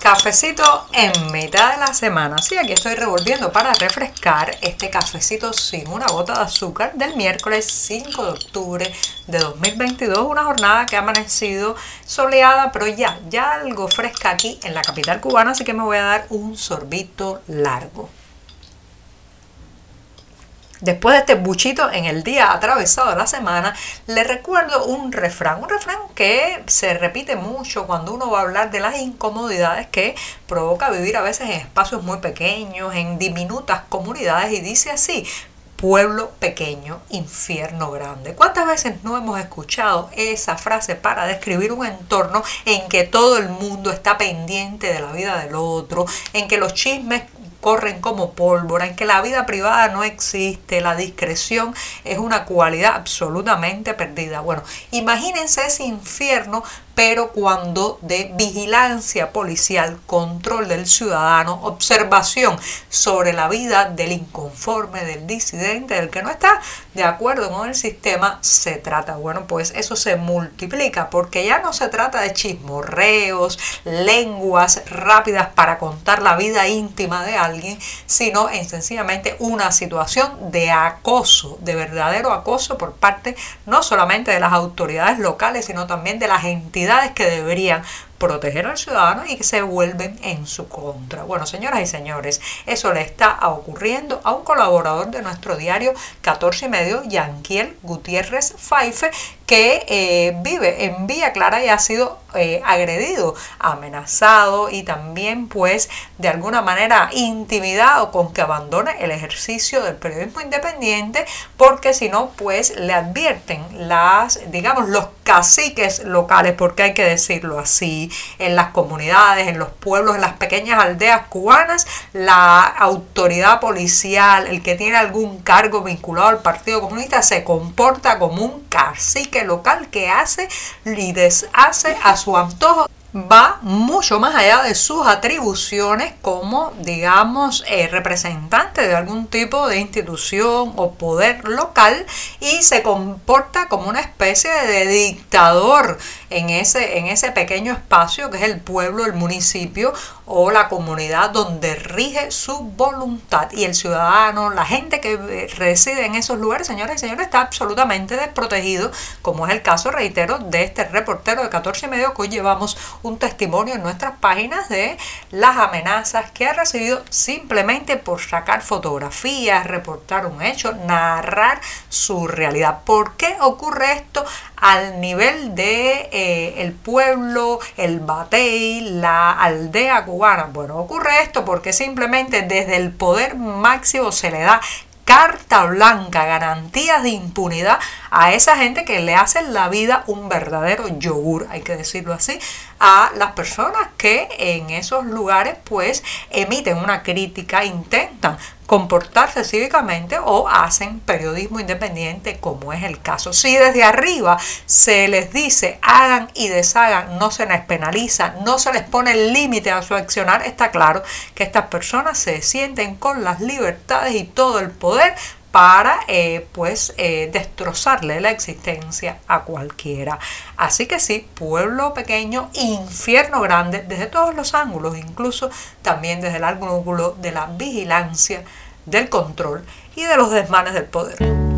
Cafecito en mitad de la semana. Sí, aquí estoy revolviendo para refrescar este cafecito sin una gota de azúcar del miércoles 5 de octubre de 2022. Una jornada que ha amanecido soleada, pero ya, ya algo fresca aquí en la capital cubana, así que me voy a dar un sorbito largo. Después de este buchito en el día atravesado de la semana, le recuerdo un refrán, un refrán que se repite mucho cuando uno va a hablar de las incomodidades que provoca vivir a veces en espacios muy pequeños, en diminutas comunidades y dice así, pueblo pequeño, infierno grande. ¿Cuántas veces no hemos escuchado esa frase para describir un entorno en que todo el mundo está pendiente de la vida del otro, en que los chismes corren como pólvora, en que la vida privada no existe, la discreción es una cualidad absolutamente perdida. Bueno, imagínense ese infierno pero cuando de vigilancia policial, control del ciudadano, observación sobre la vida del inconforme, del disidente, del que no está de acuerdo con el sistema, se trata. Bueno, pues eso se multiplica porque ya no se trata de chismorreos, lenguas rápidas para contar la vida íntima de alguien, sino en sencillamente una situación de acoso, de verdadero acoso por parte no solamente de las autoridades locales, sino también de las entidades que deberían proteger al ciudadano y que se vuelven en su contra. Bueno, señoras y señores, eso le está ocurriendo a un colaborador de nuestro diario 14 y medio, Yanquiel Gutiérrez Faife, que eh, vive en Villa Clara y ha sido eh, agredido, amenazado y también pues de alguna manera intimidado con que abandone el ejercicio del periodismo independiente porque si no pues le advierten las digamos los caciques locales porque hay que decirlo así en las comunidades, en los pueblos, en las pequeñas aldeas cubanas, la autoridad policial, el que tiene algún cargo vinculado al Partido Comunista se comporta como un cacique local que hace y deshace a su antojo. Va mucho más allá de sus atribuciones como, digamos, eh, representante de algún tipo de institución o poder local y se comporta como una especie de dictador en ese, en ese pequeño espacio que es el pueblo, el municipio o la comunidad donde rige su voluntad y el ciudadano, la gente que reside en esos lugares, señores y señores, está absolutamente desprotegido, como es el caso, reitero, de este reportero de 14 y medio que hoy llevamos un testimonio en nuestras páginas de las amenazas que ha recibido simplemente por sacar fotografías, reportar un hecho, narrar su realidad. ¿Por qué ocurre esto al nivel de eh, el pueblo, el batey, la aldea cubana? Bueno, ocurre esto porque simplemente desde el poder máximo se le da carta blanca, garantías de impunidad a esa gente que le hacen la vida un verdadero yogur, hay que decirlo así, a las personas que en esos lugares pues emiten una crítica, intentan comportarse cívicamente o hacen periodismo independiente como es el caso. Si desde arriba se les dice hagan y deshagan, no se les penaliza, no se les pone el límite a su accionar, está claro que estas personas se sienten con las libertades y todo el poder para eh, pues eh, destrozarle la existencia a cualquiera. Así que sí, pueblo pequeño, infierno grande, desde todos los ángulos, incluso también desde el ángulo de la vigilancia, del control y de los desmanes del poder.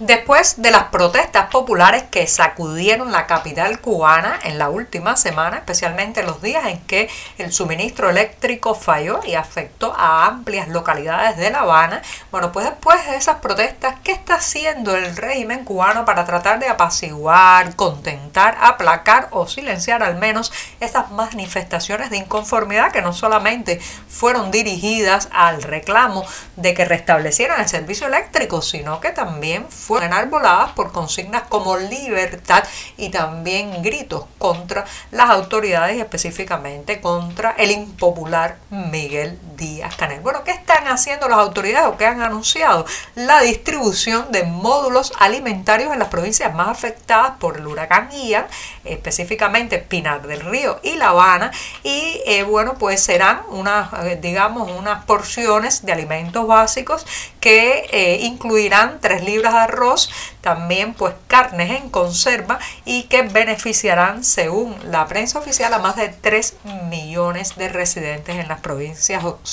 Después de las protestas populares que sacudieron la capital cubana en la última semana, especialmente los días en que el suministro eléctrico falló y afectó a amplias localidades de La Habana, bueno, pues después de esas protestas, ¿qué está haciendo el régimen cubano para tratar de apaciguar, contentar, aplacar o silenciar al menos esas manifestaciones de inconformidad que no solamente fueron dirigidas al reclamo de que restablecieran el servicio eléctrico, sino que también fueron enarboladas por consignas como libertad y también gritos contra las autoridades y específicamente contra el impopular Miguel Díaz Canel. Bueno, ¿qué están haciendo las autoridades o qué han anunciado? La distribución de módulos alimentarios en las provincias más afectadas por el huracán Ian, específicamente Pinar del Río y La Habana, y eh, bueno, pues serán unas, eh, digamos, unas porciones de alimentos básicos que eh, incluirán 3 libras de arroz, también pues carnes en conserva y que beneficiarán, según la prensa oficial, a más de 3 millones de residentes en las provincias occidentales.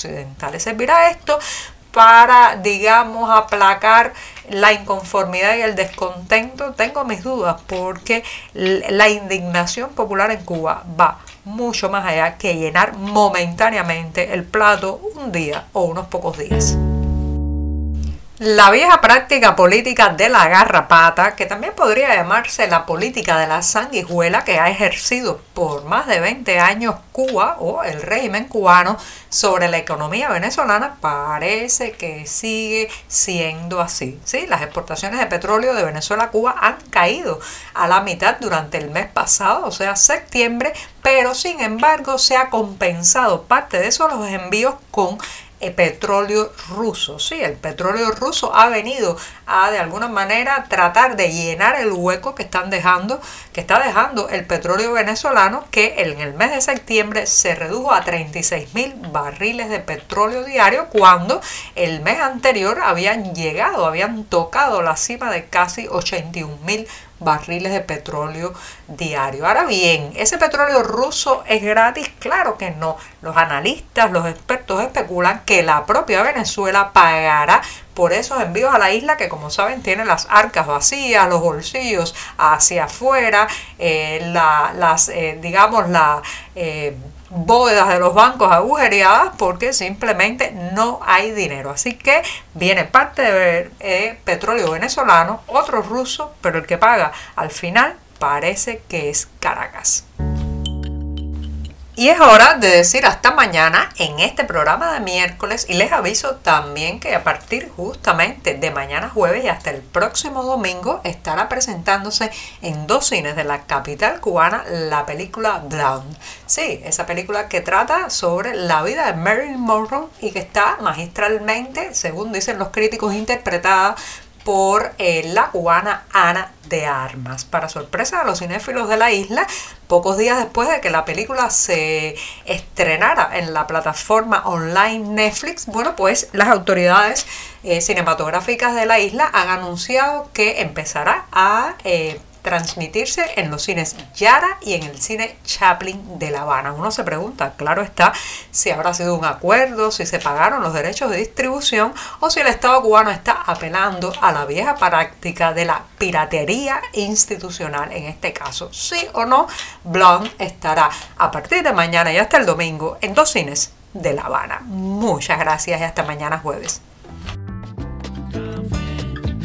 ¿Servirá esto para, digamos, aplacar la inconformidad y el descontento? Tengo mis dudas porque la indignación popular en Cuba va mucho más allá que llenar momentáneamente el plato un día o unos pocos días. La vieja práctica política de la garrapata, que también podría llamarse la política de la sanguijuela que ha ejercido por más de 20 años Cuba o el régimen cubano sobre la economía venezolana, parece que sigue siendo así. ¿sí? Las exportaciones de petróleo de Venezuela a Cuba han caído a la mitad durante el mes pasado, o sea, septiembre, pero sin embargo se ha compensado parte de esos los envíos con petróleo ruso. Sí, el petróleo ruso ha venido a de alguna manera tratar de llenar el hueco que están dejando, que está dejando el petróleo venezolano, que en el mes de septiembre se redujo a 36 mil barriles de petróleo diario, cuando el mes anterior habían llegado, habían tocado la cima de casi 81 mil barriles de petróleo diario. Ahora bien, ¿ese petróleo ruso es gratis? Claro que no. Los analistas, los expertos especulan que la propia Venezuela pagará por esos envíos a la isla que como saben tiene las arcas vacías, los bolsillos hacia afuera, eh, las, eh, digamos, la... Eh, bóvedas de los bancos agujereadas porque simplemente no hay dinero. Así que viene parte de eh, petróleo venezolano, otro ruso, pero el que paga al final parece que es Caracas. Y es hora de decir hasta mañana en este programa de miércoles y les aviso también que a partir justamente de mañana jueves y hasta el próximo domingo estará presentándose en dos cines de la capital cubana la película Blonde. Sí, esa película que trata sobre la vida de Marilyn Monroe y que está magistralmente, según dicen los críticos, interpretada por eh, la cubana Ana de Armas. Para sorpresa de los cinéfilos de la isla, pocos días después de que la película se estrenara en la plataforma online Netflix, bueno, pues las autoridades eh, cinematográficas de la isla han anunciado que empezará a eh, transmitirse en los cines Yara y en el cine Chaplin de La Habana. Uno se pregunta, claro está, si habrá sido un acuerdo, si se pagaron los derechos de distribución o si el Estado cubano está apelando a la vieja práctica de la piratería institucional en este caso. Sí o no, Blonde estará a partir de mañana y hasta el domingo en dos cines de La Habana. Muchas gracias y hasta mañana jueves.